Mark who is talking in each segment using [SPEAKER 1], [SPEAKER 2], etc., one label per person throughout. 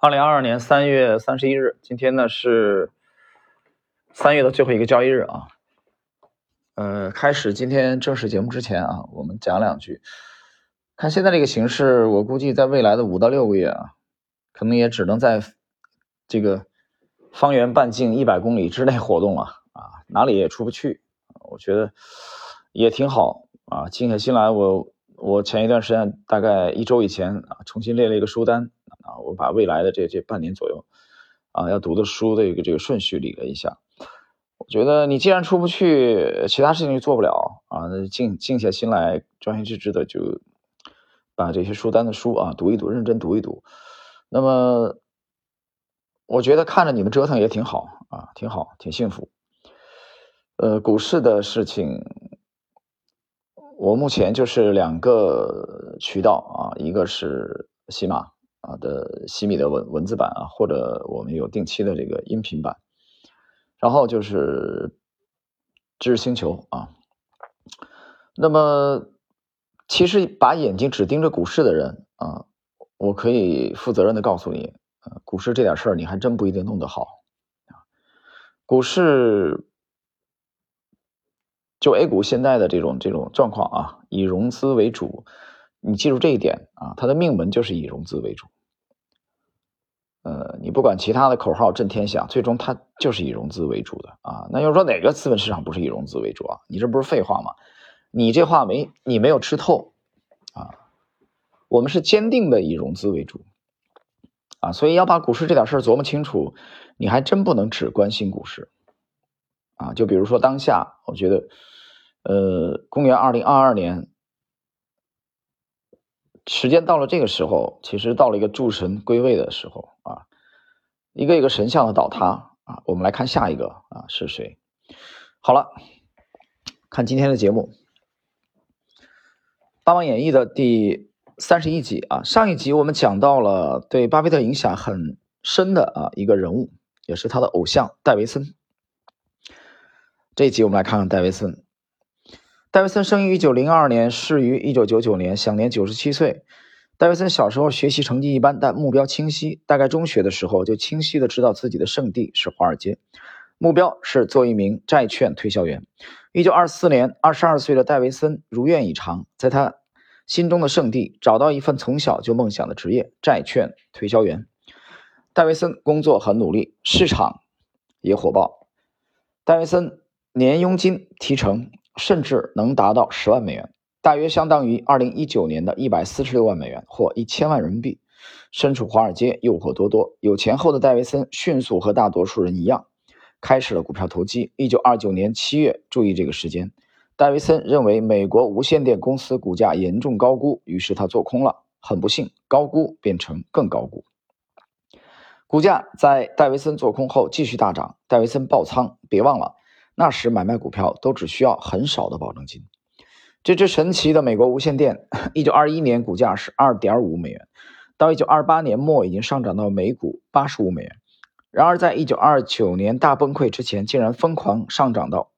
[SPEAKER 1] 二零二二年三月三十一日，今天呢是三月的最后一个交易日啊。呃，开始今天正式节目之前啊，我们讲两句。看现在这个形势，我估计在未来的五到六个月啊，可能也只能在这个方圆半径一百公里之内活动了啊，哪里也出不去。我觉得也挺好啊，静下心来，我我前一段时间大概一周以前啊，重新列了一个书单。啊，我把未来的这这半年左右，啊，要读的书的一个这个顺序理了一下。我觉得你既然出不去，其他事情就做不了啊，那静静下心来，专心致志的就把这些书单的书啊读一读，认真读一读。那么，我觉得看着你们折腾也挺好啊，挺好，挺幸福。呃，股市的事情，我目前就是两个渠道啊，一个是喜马。啊的西米的文文字版啊，或者我们有定期的这个音频版，然后就是知识星球啊。那么，其实把眼睛只盯着股市的人啊，我可以负责任的告诉你，呃，股市这点事儿你还真不一定弄得好啊。股市就 A 股现在的这种这种状况啊，以融资为主。你记住这一点啊，它的命门就是以融资为主。呃，你不管其他的口号震天响，最终它就是以融资为主的啊。那要说哪个资本市场不是以融资为主啊？你这不是废话吗？你这话没你没有吃透啊。我们是坚定的以融资为主啊，所以要把股市这点事儿琢磨清楚，你还真不能只关心股市啊。就比如说当下，我觉得，呃，公元二零二二年。时间到了这个时候，其实到了一个诸神归位的时候啊，一个一个神像的倒塌啊，我们来看下一个啊是谁？好了，看今天的节目，《八王演义》的第三十一集啊，上一集我们讲到了对巴菲特影响很深的啊一个人物，也是他的偶像戴维森。这一集我们来看看戴维森。戴维森生于一九零二年，逝于一九九九年，享年九十七岁。戴维森小时候学习成绩一般，但目标清晰。大概中学的时候，就清晰的知道自己的圣地是华尔街，目标是做一名债券推销员。一九二四年，二十二岁的戴维森如愿以偿，在他心中的圣地找到一份从小就梦想的职业——债券推销员。戴维森工作很努力，市场也火爆。戴维森年佣金提成。甚至能达到十万美元，大约相当于二零一九年的一百四十六万美元或一千万人民币。身处华尔街，诱惑多多。有钱后的戴维森迅速和大多数人一样，开始了股票投机。一九二九年七月，注意这个时间，戴维森认为美国无线电公司股价严重高估，于是他做空了。很不幸，高估变成更高估，股价在戴维森做空后继续大涨。戴维森爆仓，别忘了。那时买卖股票都只需要很少的保证金。这只神奇的美国无线电，一九二一年股价是二点五美元，到一九二八年末已经上涨到每股八十五美元。然而，在一九二九年大崩溃之前，竟然疯狂上涨到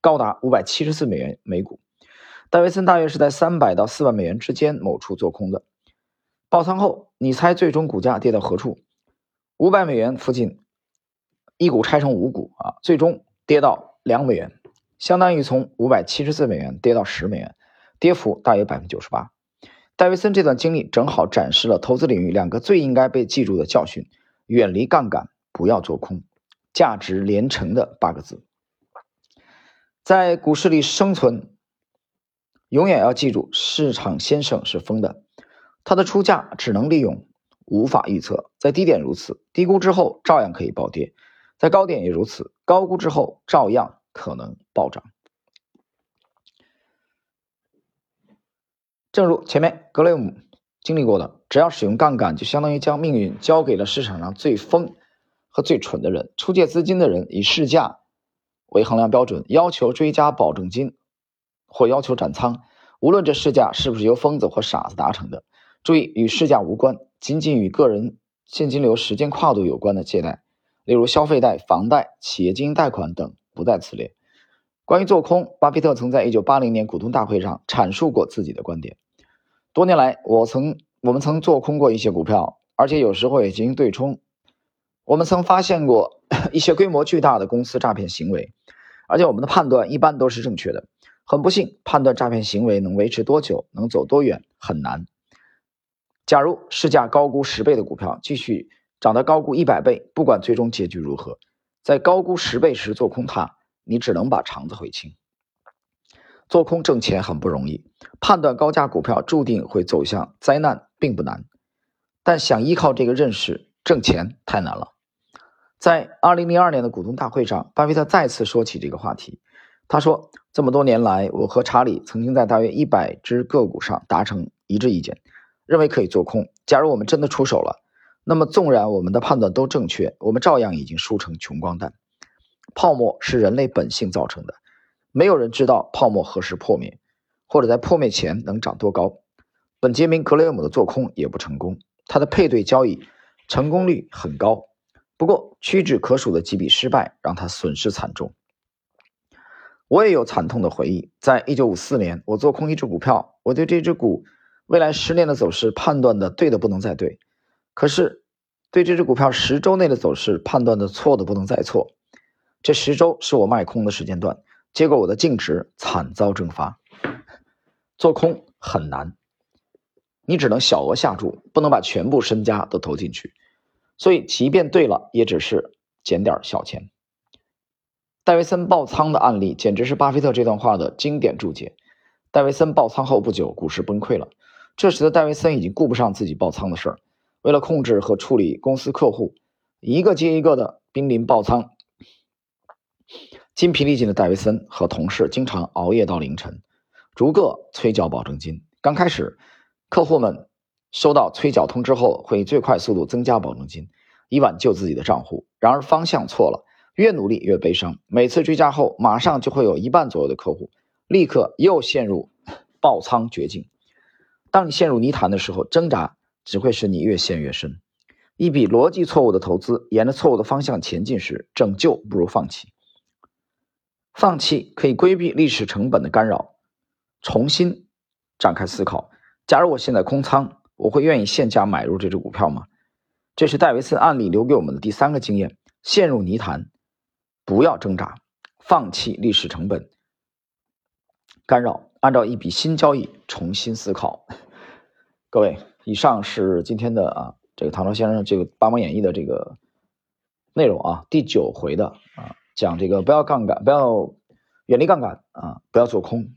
[SPEAKER 1] 高达五百七十四美元每股。戴维森大约是在三百到四万美元之间某处做空的。爆仓后，你猜最终股价跌到何处？五百美元附近，一股拆成五股啊，最终跌到。两美元，相当于从五百七十四美元跌到十美元，跌幅大约百分之九十八。戴维森这段经历正好展示了投资领域两个最应该被记住的教训：远离杠杆，不要做空，价值连城的八个字。在股市里生存，永远要记住，市场先生是疯的，他的出价只能利用，无法预测。在低点如此，低估之后照样可以暴跌；在高点也如此，高估之后照样。可能暴涨。正如前面格雷姆经历过的，只要使用杠杆，就相当于将命运交给了市场上最疯和最蠢的人。出借资金的人以市价为衡量标准，要求追加保证金或要求斩仓，无论这市价是不是由疯子或傻子达成的。注意，与市价无关，仅仅与个人现金流时间跨度有关的借贷，例如消费贷、房贷、企业经营贷款等。不在此列。关于做空，巴菲特曾在一九八零年股东大会上阐述过自己的观点。多年来，我曾我们曾做空过一些股票，而且有时候也进行对冲。我们曾发现过 一些规模巨大的公司诈骗行为，而且我们的判断一般都是正确的。很不幸，判断诈骗行为能维持多久、能走多远很难。假如市价高估十倍的股票继续涨到高估一百倍，不管最终结局如何，在高估十倍时做空它，你只能把肠子悔青。做空挣钱很不容易，判断高价股票注定会走向灾难并不难，但想依靠这个认识挣钱太难了。在二零零二年的股东大会上，巴菲特再次说起这个话题。他说：“这么多年来，我和查理曾经在大约一百只个股上达成一致意见，认为可以做空。假如我们真的出手了，那么纵然我们的判断都正确，我们照样已经输成穷光蛋。泡沫是人类本性造成的，没有人知道泡沫何时破灭，或者在破灭前能涨多高。本杰明·格雷厄姆的做空也不成功，他的配对交易成功率很高，不过屈指可数的几笔失败让他损失惨重。”我也有惨痛的回忆。在一九五四年，我做空一只股票，我对这只股未来十年的走势判断的对的不能再对，可是对这只股票十周内的走势判断的错的不能再错。这十周是我卖空的时间段，结果我的净值惨遭蒸发。做空很难，你只能小额下注，不能把全部身家都投进去，所以即便对了，也只是捡点小钱。戴维森爆仓的案例简直是巴菲特这段话的经典注解。戴维森爆仓后不久，股市崩溃了。这时的戴维森已经顾不上自己爆仓的事儿，为了控制和处理公司客户，一个接一个的濒临爆仓。筋疲力尽的戴维森和同事经常熬夜到凌晨，逐个催缴保证金。刚开始，客户们收到催缴通知后，会以最快速度增加保证金，以挽救自己的账户。然而方向错了。越努力越悲伤。每次追加后，马上就会有一半左右的客户立刻又陷入 爆仓绝境。当你陷入泥潭的时候，挣扎只会使你越陷越深。一笔逻辑错误的投资，沿着错误的方向前进时，拯救不如放弃。放弃可以规避历史成本的干扰，重新展开思考。假如我现在空仓，我会愿意现价买入这只股票吗？这是戴维森案例留给我们的第三个经验：陷入泥潭。不要挣扎，放弃历史成本干扰，按照一笔新交易重新思考。各位，以上是今天的啊，这个唐朝先生这个《八王演义》的这个内容啊，第九回的啊，讲这个不要杠杆，不要远离杠杆啊，不要做空。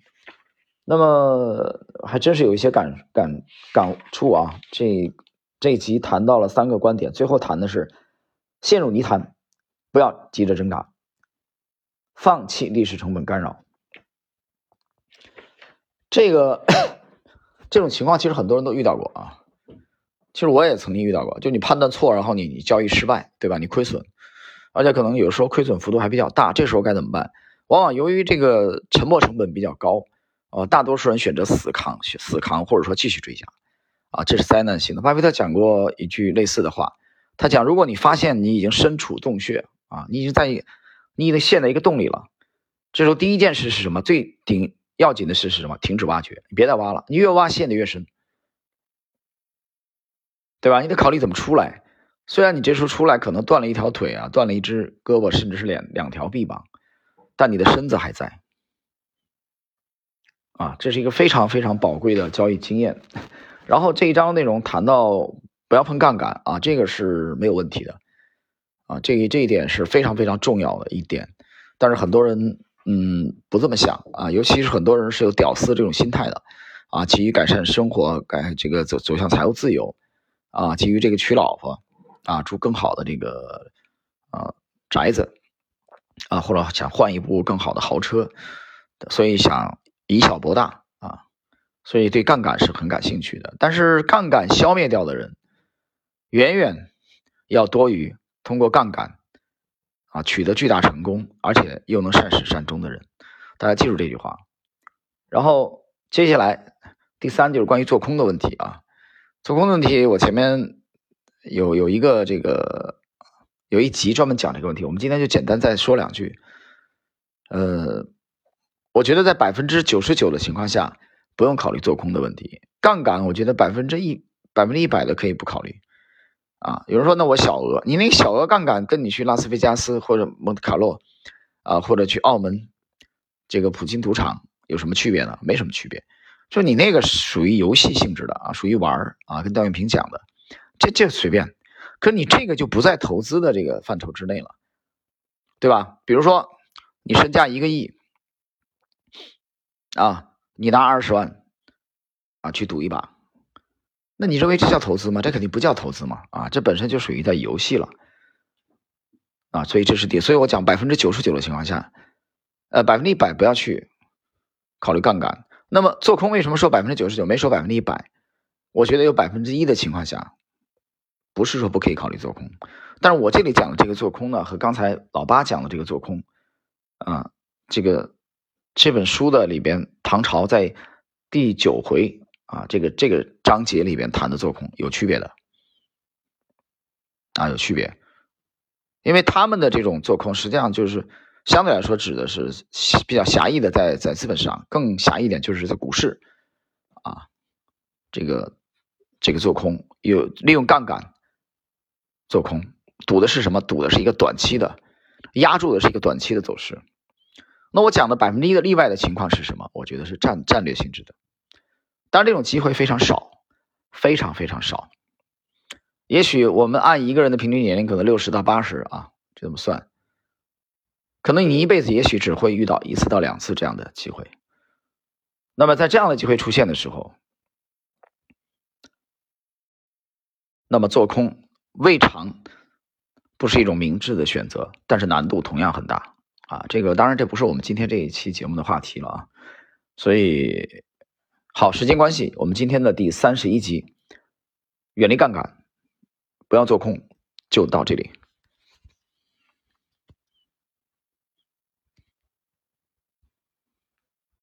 [SPEAKER 1] 那么还真是有一些感感感触啊。这这集谈到了三个观点，最后谈的是陷入泥潭，不要急着挣扎。放弃历史成本干扰，这个 这种情况其实很多人都遇到过啊。其实我也曾经遇到过，就你判断错，然后你你交易失败，对吧？你亏损，而且可能有时候亏损幅度还比较大，这时候该怎么办？往往由于这个沉没成本比较高，呃，大多数人选择死扛，死扛或者说继续追加，啊，这是灾难性的。巴菲特讲过一句类似的话，他讲：如果你发现你已经身处洞穴啊，你已经在。你已经陷在一个洞里了，这时候第一件事是什么？最顶要紧的事是什么？停止挖掘，你别再挖了，你越挖陷得越深，对吧？你得考虑怎么出来。虽然你这时候出来可能断了一条腿啊，断了一只胳膊，甚至是两两条臂膀，但你的身子还在。啊，这是一个非常非常宝贵的交易经验。然后这一章内容谈到不要碰杠杆啊，这个是没有问题的。啊，这这一点是非常非常重要的一点，但是很多人嗯不这么想啊，尤其是很多人是有屌丝这种心态的啊，急于改善生活，改这个走走向财务自由啊，基于这个娶老婆啊，住更好的这个啊宅子啊，或者想换一部更好的豪车，所以想以小博大啊，所以对杠杆是很感兴趣的。但是杠杆消灭掉的人，远远要多于。通过杠杆啊取得巨大成功，而且又能善始善终的人，大家记住这句话。然后接下来第三就是关于做空的问题啊，做空的问题我前面有有一个这个有一集专门讲这个问题，我们今天就简单再说两句。呃，我觉得在百分之九十九的情况下不用考虑做空的问题，杠杆我觉得百分之一百分之一百的可以不考虑。啊。有人说，那我小额，你那小额杠杆跟你去拉斯维加斯或者蒙特卡洛啊，或者去澳门这个普金赌场有什么区别呢？没什么区别，就你那个属于游戏性质的啊，属于玩啊，跟段永平讲的，这这随便。可你这个就不在投资的这个范畴之内了，对吧？比如说你身价一个亿啊，你拿二十万啊去赌一把，那你认为这叫投资吗？这肯定不叫投资嘛！啊，这本身就属于在游戏了啊，所以这是第，所以我讲百分之九十九的情况下，呃，百分之一百不要去考虑杠杆。那么做空为什么说百分之九十九没说百分之一百？我觉得有百分之一的情况下。不是说不可以考虑做空，但是我这里讲的这个做空呢，和刚才老八讲的这个做空，啊，这个这本书的里边，唐朝在第九回啊，这个这个章节里边谈的做空有区别的，啊，有区别，因为他们的这种做空实际上就是相对来说指的是比较狭义的，在在资本市场更狭义一点，就是在股市，啊，这个这个做空有利用杠杆。做空赌的是什么？赌的是一个短期的，压住的是一个短期的走势。那我讲的百分之一的例外的情况是什么？我觉得是战战略性质的。当然，这种机会非常少，非常非常少。也许我们按一个人的平均年龄，可能六十到八十啊，就这么算，可能你一辈子也许只会遇到一次到两次这样的机会。那么在这样的机会出现的时候，那么做空。未尝不是一种明智的选择，但是难度同样很大啊！这个当然这不是我们今天这一期节目的话题了啊。所以，好，时间关系，我们今天的第三十一集，远离杠杆，不要做空，就到这里。